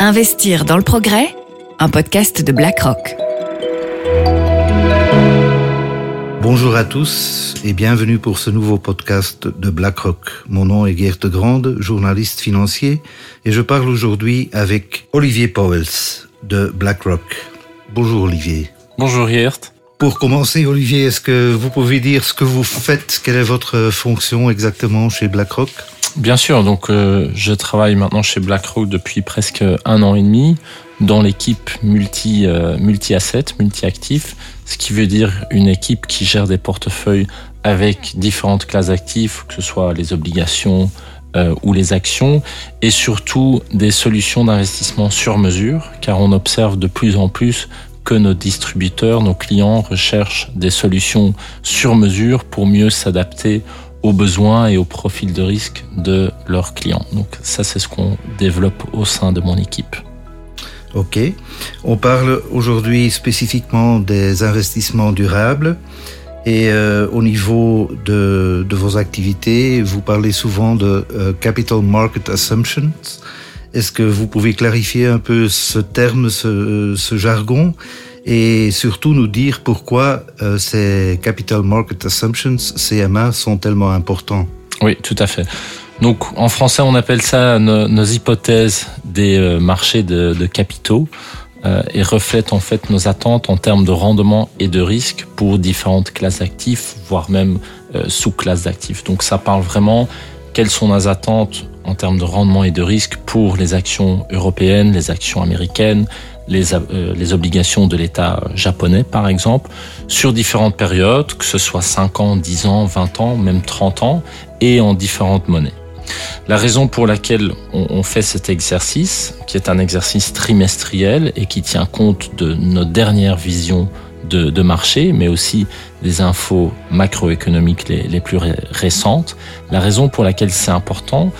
Investir dans le progrès, un podcast de BlackRock. Bonjour à tous et bienvenue pour ce nouveau podcast de BlackRock. Mon nom est Geert de Grande, journaliste financier, et je parle aujourd'hui avec Olivier Powels de BlackRock. Bonjour Olivier. Bonjour Geert. Pour commencer, Olivier, est-ce que vous pouvez dire ce que vous faites? Quelle est votre fonction exactement chez BlackRock? Bien sûr, donc euh, je travaille maintenant chez BlackRock depuis presque un an et demi dans l'équipe multi euh, multi asset, multi actif, ce qui veut dire une équipe qui gère des portefeuilles avec différentes classes d'actifs, que ce soit les obligations euh, ou les actions, et surtout des solutions d'investissement sur mesure, car on observe de plus en plus que nos distributeurs, nos clients recherchent des solutions sur mesure pour mieux s'adapter besoins et au profil de risque de leurs clients. Donc ça, c'est ce qu'on développe au sein de mon équipe. Ok. On parle aujourd'hui spécifiquement des investissements durables. Et euh, au niveau de, de, vos activités, vous parlez souvent de euh, capital market assumptions. Est-ce que vous pouvez clarifier un peu ce terme, ce, ce jargon? Et surtout nous dire pourquoi euh, ces Capital Market Assumptions, CMA, sont tellement importants. Oui, tout à fait. Donc en français, on appelle ça nos, hypothèses des euh, marchés de, capitaux euh, et reflètent en fait nos attentes en termes de rendement et de risque pour différentes classes d'actifs, voire même sous-classes d'actifs. Donc ça parle vraiment quelles sont nos attentes en termes de rendement et de risque pour les actions européennes, les actions américaines, les, euh, les obligations de l'État japonais, par exemple, sur différentes périodes, que ce soit 5 ans, 10 ans, 20 ans, même 30 ans, et en différentes monnaies. La raison pour laquelle on, fait cet exercice, qui est un exercice trimestriel et qui tient compte de notre dernière vision de, de, marché, mais aussi des infos macroéconomiques les, les plus récentes. La raison pour laquelle c'est important,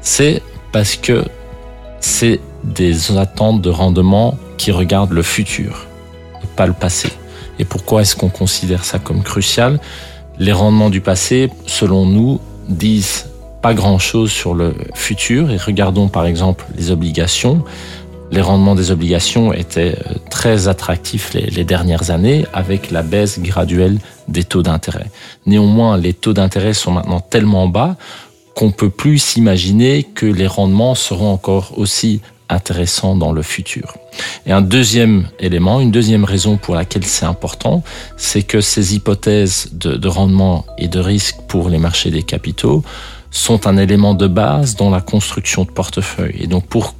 c'est parce que c'est des attentes de rendement qui regardent le futur, pas le passé. Et pourquoi est-ce qu'on considère ça comme crucial? Les rendements du passé, selon nous, disent pas grand-chose sur le futur. Et regardons par exemple les obligations. Les rendements des obligations étaient euh, très attractifs les, les dernières années avec la baisse graduelle des taux d'intérêt. Néanmoins, les taux d'intérêt sont maintenant tellement bas qu'on peut plus s'imaginer que les rendements seront encore aussi intéressants dans le futur. Et un deuxième élément, une deuxième raison pour laquelle c'est important, c'est que ces hypothèses de, de, rendement et de risque pour les marchés des capitaux sont un élément de base dans la construction de portefeuille. Et donc pour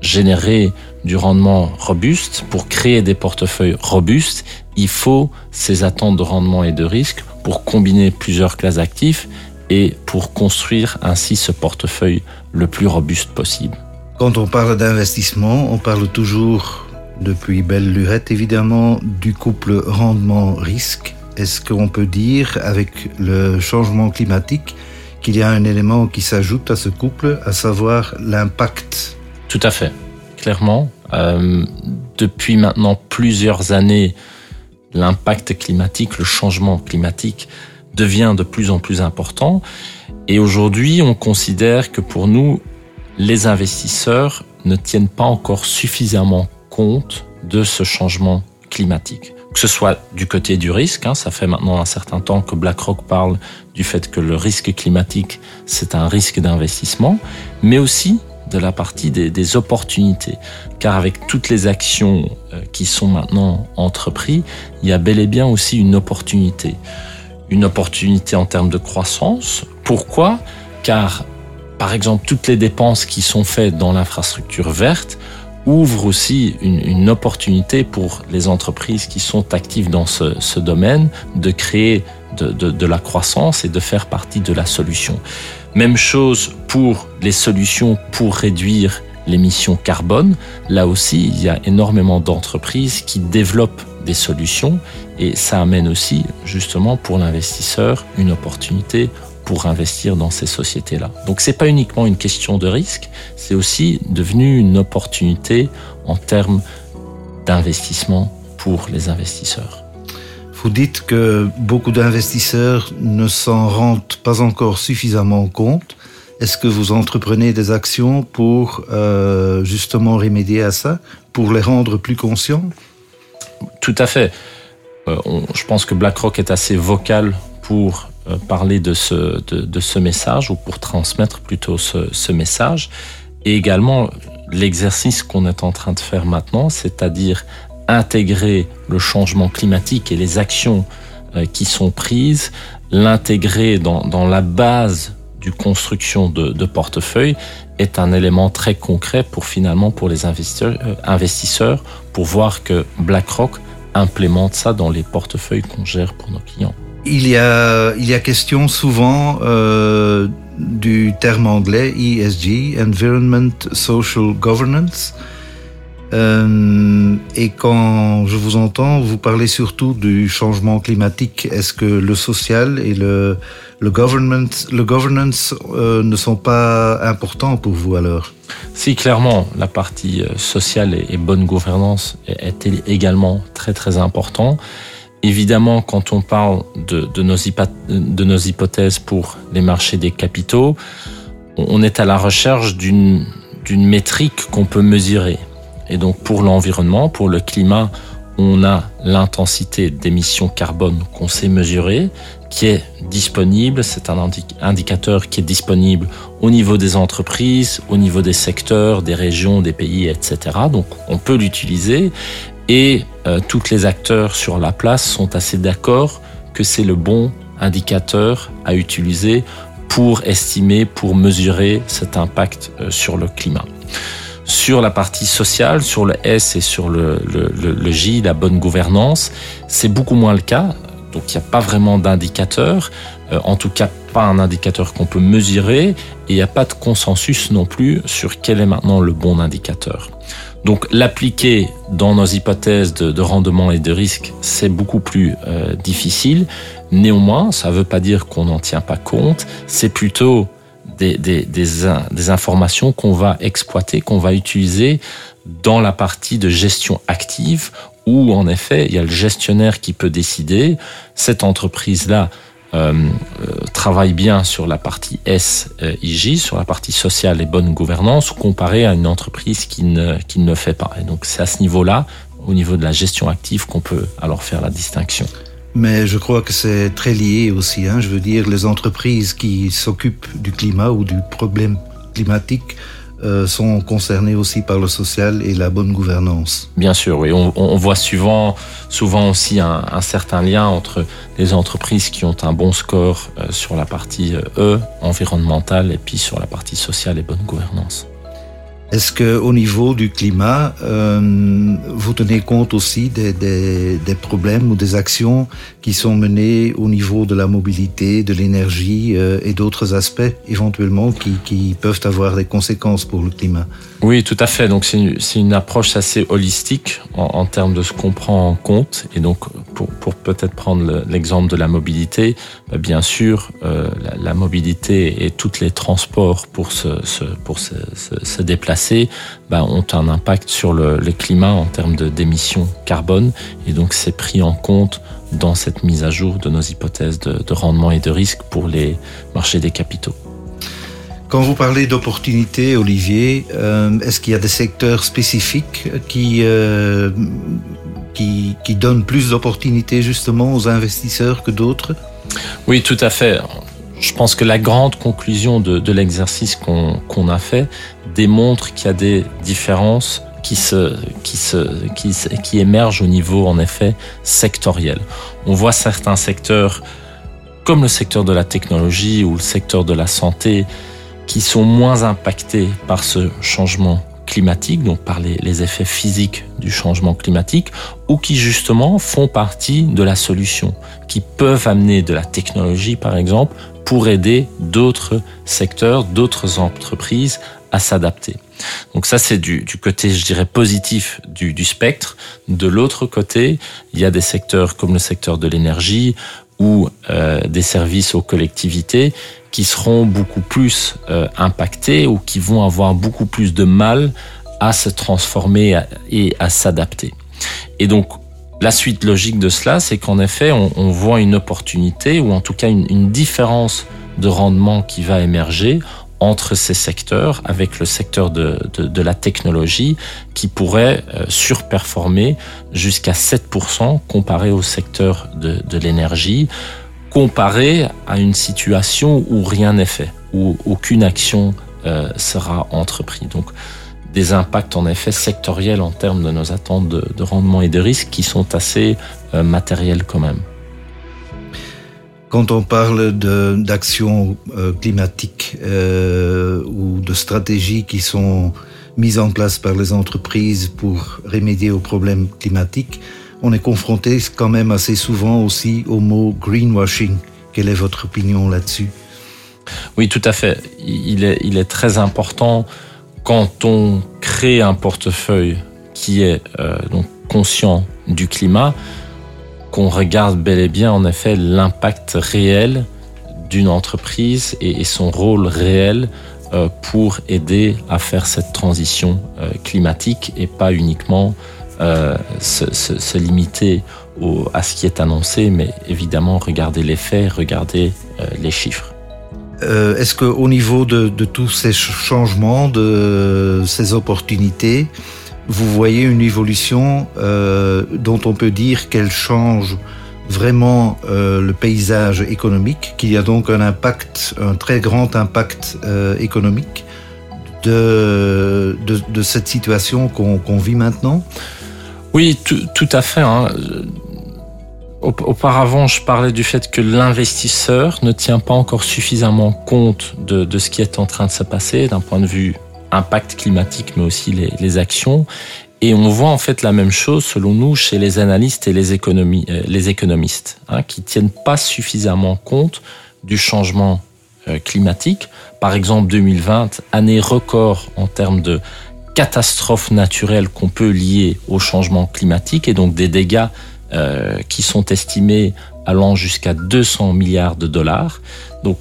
générer du rendement robuste, pour créer des portefeuilles robustes, il faut ces attentes de rendement et de risque pour combiner plusieurs classes d'actifs et pour construire ainsi ce portefeuille le plus robuste possible. Quand on parle d'investissement, on parle toujours, depuis belle lurette évidemment, du couple rendement-risque. Est-ce qu'on peut dire, avec le changement climatique, qu'il y a un élément qui s'ajoute à ce couple, à savoir l'impact? Tout à fait, clairement. Euh, depuis maintenant plusieurs années, l'impact climatique, le changement climatique devient de plus en plus important. Et aujourd'hui, on considère que pour nous, les investisseurs ne tiennent pas encore suffisamment compte de ce changement climatique. Que ce soit du côté du risque, hein, ça fait maintenant un certain temps que BlackRock parle du fait que le risque climatique, c'est un risque d'investissement, mais aussi de la partie des, opportunités. Car avec toutes les actions euh, qui sont maintenant entreprises, il y a bel et bien aussi une opportunité. Une opportunité en termes de croissance. Pourquoi? Car par exemple, toutes les dépenses qui sont faites dans l'infrastructure verte ouvrent aussi une, opportunité pour les entreprises qui sont actives dans ce, domaine de créer de, de, de, la croissance et de faire partie de la solution. Même chose pour les solutions pour réduire l'émission carbone. Là aussi, il y a énormément d'entreprises qui développent des solutions et ça amène aussi justement pour l'investisseur une opportunité pour investir dans ces sociétés-là. Donc c'est pas uniquement une question de risque, c'est aussi devenu une opportunité en termes d'investissement pour les investisseurs. Vous dites que beaucoup d'investisseurs ne s'en rendent pas encore suffisamment compte. Est-ce que vous entreprenez des actions pour euh, justement remédier à ça, pour les rendre plus conscients? Tout à fait. Euh, je pense que BlackRock est assez vocal pour parler de ce, de, ce message ou pour transmettre plutôt ce, ce message. Et également l'exercice qu'on est en train de faire maintenant, c'est-à-dire intégrer le changement climatique et les actions euh, qui sont prises, l'intégrer dans, dans, la base du construction de, de, portefeuille est un élément très concret pour finalement pour les investisseurs, euh, investisseurs pour voir que BlackRock implémente ça dans les portefeuilles qu'on gère pour nos clients. Il y a, il y a question souvent euh, du terme anglais ESG, Environment Social Governance. Euh, et quand je vous entends, vous parlez surtout du changement climatique. Est-ce que le social et le, le, government, le governance euh, ne sont pas importants pour vous alors? Si, clairement, la partie euh, sociale et, bonne gouvernance est, également très très important. Évidemment, quand on parle de, nos nos hypothèses pour les marchés des capitaux, on est à la recherche d'une métrique qu'on peut mesurer. Et donc pour l'environnement, pour le climat, on a l'intensité d'émissions carbone qu'on sait mesurer, qui est disponible. C'est un indicateur qui est disponible au niveau des entreprises, au niveau des secteurs, des régions, des pays, etc. Donc on peut l'utiliser et euh, tous les acteurs sur la place sont assez d'accord que c'est le bon indicateur à utiliser pour estimer, pour mesurer cet impact euh, sur le climat. Sur la partie sociale, sur le S et sur le, J, la bonne gouvernance, c'est beaucoup moins le cas. Donc il n'y a pas vraiment d'indicateur, euh, en tout cas pas un indicateur qu'on peut mesurer, et il n'y a pas de consensus non plus sur quel est maintenant le bon indicateur. Donc l'appliquer dans nos hypothèses de, de, rendement et de risque, c'est beaucoup plus euh, difficile. Néanmoins, ça ne veut pas dire qu'on n'en tient pas compte, c'est plutôt des, des, des, des informations qu'on va exploiter, qu'on va utiliser dans la partie de gestion active où en effet il y a le gestionnaire qui peut décider, cette entreprise-là travaille bien sur la partie SIJ, sur la partie sociale et bonne gouvernance, comparé à une entreprise qui ne, qui ne le fait pas. Et donc c'est à ce niveau-là, au niveau de la gestion active, qu'on peut alors faire la distinction. Mais je crois que c'est très lié aussi. Hein. Je veux dire, les entreprises qui s'occupent du climat ou du problème climatique euh, sont concernées aussi par le social et la bonne gouvernance. Bien sûr, oui. On, on voit souvent, souvent aussi un, un, certain lien entre les entreprises qui ont un bon score euh, sur la partie euh, E, environnementale, et puis sur la partie sociale et bonne gouvernance. Est-ce que au niveau du climat, euh, vous tenez compte aussi des, des, des, problèmes ou des actions qui sont menées au niveau de la mobilité, de l'énergie euh, et d'autres aspects éventuellement qui, qui, peuvent avoir des conséquences pour le climat Oui, tout à fait. Donc c'est une, une, approche assez holistique en, en, termes de ce qu'on prend en compte. Et donc pour, pour peut-être prendre l'exemple de la mobilité, bah bien sûr, euh, la, la, mobilité et tous les transports pour se, se pour se, se, déplacer bah, ont un impact sur le, le climat en termes d'émissions carbone. Et donc, c'est pris en compte dans cette mise à jour de nos hypothèses de, de rendement et de risque pour les marchés des capitaux. Quand vous parlez d'opportunités, Olivier, euh, est-ce qu'il y a des secteurs spécifiques qui, euh, qui, qui donnent plus d'opportunités justement aux investisseurs que d'autres? Oui, tout à fait je pense que la grande conclusion de, de l'exercice qu'on qu a fait démontre qu'il y a des différences qui se, qui se, qui, qui émergent au niveau, en effet, sectoriel. On voit certains secteurs, comme le secteur de la technologie ou le secteur de la santé, qui sont moins impactés par ce changement climatique, donc par les, effets physiques du changement climatique, ou qui justement font partie de la solution, qui peuvent amener de la technologie, par exemple, pour aider d'autres secteurs, d'autres entreprises à s'adapter. Donc ça, c'est du, côté, je dirais, positif du, spectre. De l'autre côté, il y a des secteurs comme le secteur de l'énergie ou euh, des services aux collectivités qui seront beaucoup plus euh, impactés ou qui vont avoir beaucoup plus de mal à se transformer et à s'adapter. Et donc, la suite logique de cela, c'est qu'en effet, on, voit une opportunité ou en tout cas une différence de rendement qui va émerger entre ces secteurs avec le secteur de, de, la technologie qui pourrait euh, surperformer jusqu'à 7% comparé au secteur de, de l'énergie, comparé à une situation où rien n'est fait, où aucune action euh, sera entreprise. Donc des impacts en effet sectoriels en termes de nos attentes de, de rendement et de risque qui sont assez euh, matériels quand même. Quand on parle d'actions euh, climatiques euh, ou de stratégies qui sont mises en place par les entreprises pour remédier aux problèmes climatiques, on est confronté quand même assez souvent aussi au mot greenwashing. Quelle est votre opinion là-dessus? Oui, tout à fait. Il est, très important quand on crée un portefeuille qui est euh, donc conscient du climat, qu'on regarde bel et bien en effet l'impact réel d'une entreprise et, son rôle réel euh, pour aider à faire cette transition euh, climatique et pas uniquement euh, se, limiter à ce qui est annoncé, mais évidemment regarder les faits, regarder les chiffres. Est-ce qu'au niveau de, tous ces changements, de ces opportunités, vous voyez une évolution euh, dont on peut dire qu'elle change vraiment euh, le paysage économique, qu'il y a donc un impact, un très grand impact euh, économique de, de, cette situation qu'on qu vit maintenant Oui, tout, tout à fait. Hein. Auparavant, je parlais du fait que l'investisseur ne tient pas encore suffisamment compte de, de, ce qui est en train de se passer d'un point de vue impact climatique, mais aussi les, actions. Et on voit en fait la même chose, selon nous, chez les analystes et les, euh, économistes, hein, qui tiennent pas suffisamment compte du changement euh, climatique. Par exemple, 2020, année record en termes de catastrophes naturelles qu'on peut lier au changement climatique et donc des dégâts euh, qui sont estimés allant jusqu'à 200 milliards de dollars. Donc,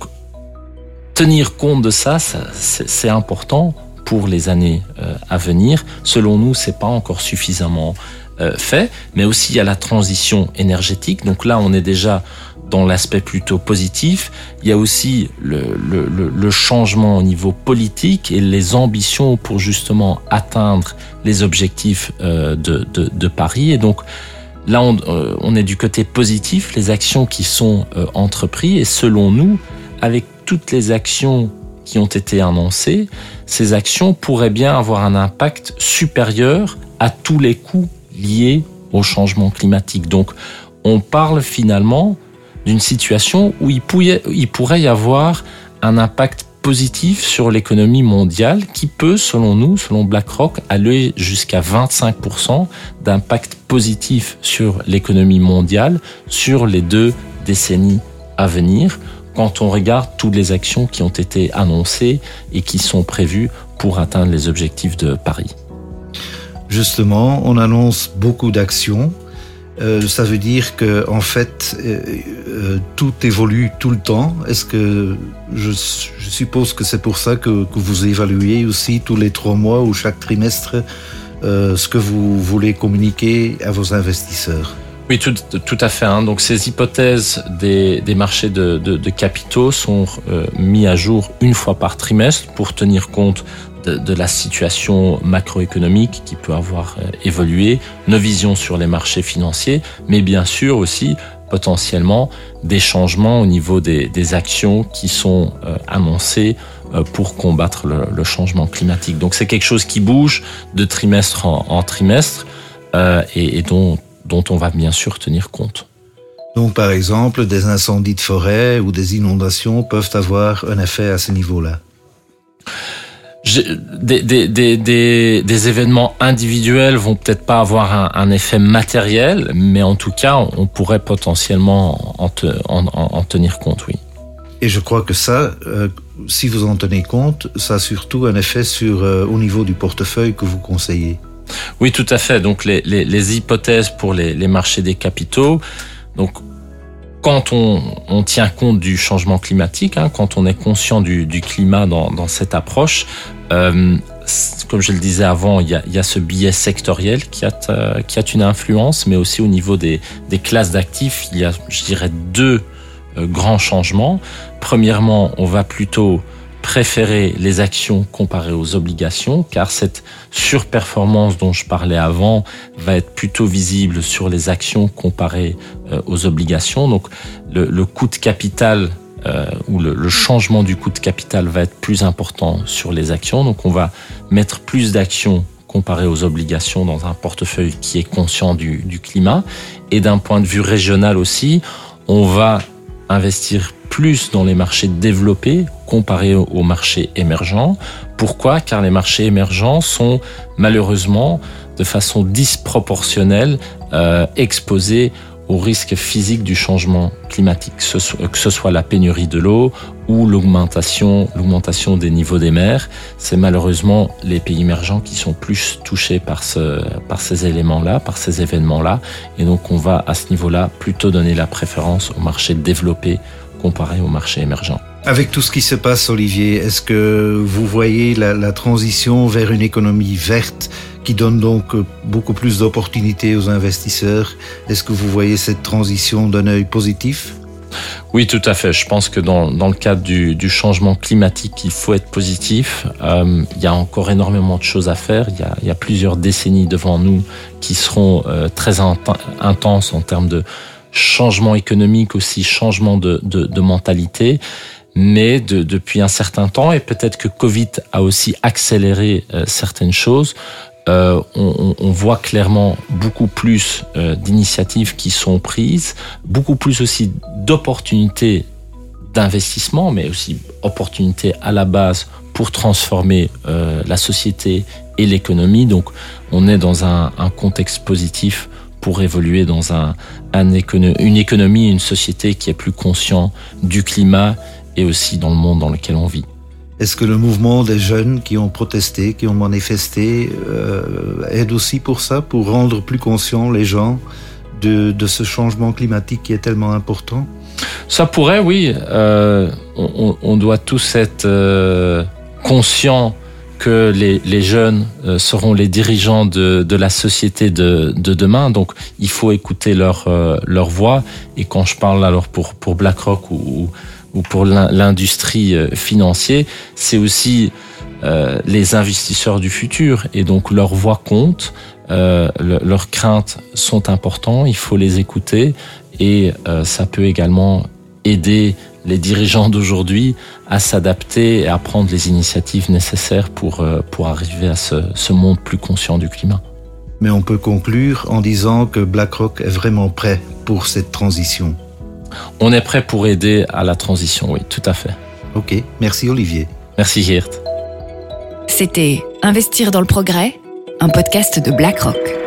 tenir compte de ça c'est important pour les années euh, à venir. Selon nous, c'est pas encore suffisamment euh, fait, mais aussi il y a la transition énergétique. Donc là, on est déjà dans l'aspect plutôt positif. Il y a aussi le, changement au niveau politique et les ambitions pour justement atteindre les objectifs euh, de, Paris. Et donc, Là, on, on, est du côté positif, les actions qui sont entreprises, et selon nous, avec toutes les actions qui ont été annoncées, ces actions pourraient bien avoir un impact supérieur à tous les coûts liés au changement climatique. Donc, on parle finalement d'une situation où il, pourrait, il pourrait y avoir un impact positif sur l'économie mondiale qui peut, selon nous, selon BlackRock, aller jusqu'à 25% d'impact positif sur l'économie mondiale sur les deux décennies à venir quand on regarde toutes les actions qui ont été annoncées et qui sont prévues pour atteindre les objectifs de Paris. Justement, on annonce beaucoup d'actions euh, ça veut dire que fait euh, euh, tout évolue tout le temps. Est-ce que je, suppose que c'est pour ça que, vous évaluez aussi tous les trois mois ou chaque trimestre ce que vous voulez communiquer à vos investisseurs? Oui, tout, tout à fait. Hein. Donc, ces hypothèses des, des marchés de, de, de, capitaux sont euh, mis à jour une fois par trimestre pour tenir compte de, de, la situation macroéconomique qui peut avoir euh, évolué, nos visions sur les marchés financiers, mais bien sûr aussi potentiellement des changements au niveau des, des actions qui sont euh, annoncées euh, pour combattre le, le, changement climatique. Donc c'est quelque chose qui bouge de trimestre en, en trimestre euh, et, et dont, dont on va bien sûr tenir compte. Donc par exemple, des incendies de forêt ou des inondations peuvent avoir un effet à ce niveau-là des, des, des, des, événements individuels vont peut-être pas avoir un, un, effet matériel, mais en tout cas, on pourrait potentiellement en, te, en, en tenir compte, oui. Et je crois que ça, euh, si vous en tenez compte, ça a surtout un effet sur euh, au niveau du portefeuille que vous conseillez. Oui, tout à fait. Donc les, les, hypothèses pour les, les marchés des capitaux. Donc quand on, on, tient compte du changement climatique, hein, quand on est conscient du, du climat dans, dans, cette approche, euh, comme je le disais avant, il y a, il y a ce biais sectoriel qui a, euh, qui a une influence, mais aussi au niveau des, des classes d'actifs, il y a, je dirais, deux euh, grands changements. Premièrement, on va plutôt préférer les actions comparées aux obligations, car cette surperformance dont je parlais avant va être plutôt visible sur les actions comparées euh, aux obligations. Donc le, coût de capital euh, où le, le, changement du coût de capital va être plus important sur les actions. Donc on va mettre plus d'actions comparées aux obligations dans un portefeuille qui est conscient du, du climat. Et d'un point de vue régional aussi, on va investir plus dans les marchés développés comparés aux marchés émergents. Pourquoi? Car les marchés émergents sont malheureusement de façon disproportionnelle euh, exposés aux risques physiques du changement climatique, que ce soit la pénurie de l'eau ou l'augmentation, des niveaux des mers. C'est malheureusement les pays émergents qui sont plus touchés par ce, par ces éléments-là, par ces événements-là. Et donc, on va à ce niveau-là plutôt donner la préférence aux marchés développés comparé au marché émergent. Avec tout ce qui se passe, Olivier, est-ce que vous voyez la, transition vers une économie verte qui donne donc beaucoup plus d'opportunités aux investisseurs Est-ce que vous voyez cette transition d'un œil positif? Oui, tout à fait. Je pense que dans, dans le cadre du, du, changement climatique, il faut être positif. Euh, il y a encore énormément de choses à faire. Il y a, il y a plusieurs décennies devant nous qui seront euh, très intenses en termes de changement économique aussi, changement de, de, mentalité. Mais de, depuis un certain temps, et peut-être que Covid a aussi accéléré euh, certaines choses, euh, on, on, voit clairement beaucoup plus euh, d'initiatives qui sont prises, beaucoup plus aussi d'opportunités d'investissement, mais aussi opportunités à la base pour transformer euh, la société et l'économie. Donc on est dans un, un contexte positif pour évoluer dans un, un écono une économie, une société qui est plus conscient du climat et aussi dans le monde dans lequel on vit. Est-ce que le mouvement des jeunes qui ont protesté, qui ont manifesté, euh, aide aussi pour ça, pour rendre plus conscients les gens de, ce changement climatique qui est tellement important? Ça pourrait, oui. Euh, on, doit tous être euh, conscients que les, jeunes seront les dirigeants de, la société de, de, demain. Donc, il faut écouter leur, voix. Et quand je parle alors pour, BlackRock ou ou pour l'industrie euh, financière, c'est aussi euh, les investisseurs du futur et donc leur voix compte, euh, le, leurs craintes sont importantes, il faut les écouter et ça peut également aider les dirigeants d'aujourd'hui à s'adapter et à prendre les initiatives nécessaires pour, pour arriver à ce monde plus conscient du climat. Mais on peut conclure en disant que BlackRock est vraiment prêt pour cette transition. On est prêt pour aider à la transition, oui, tout à fait. Ok, merci Olivier. Merci Geert. C'était Investir dans le progrès, un podcast de BlackRock.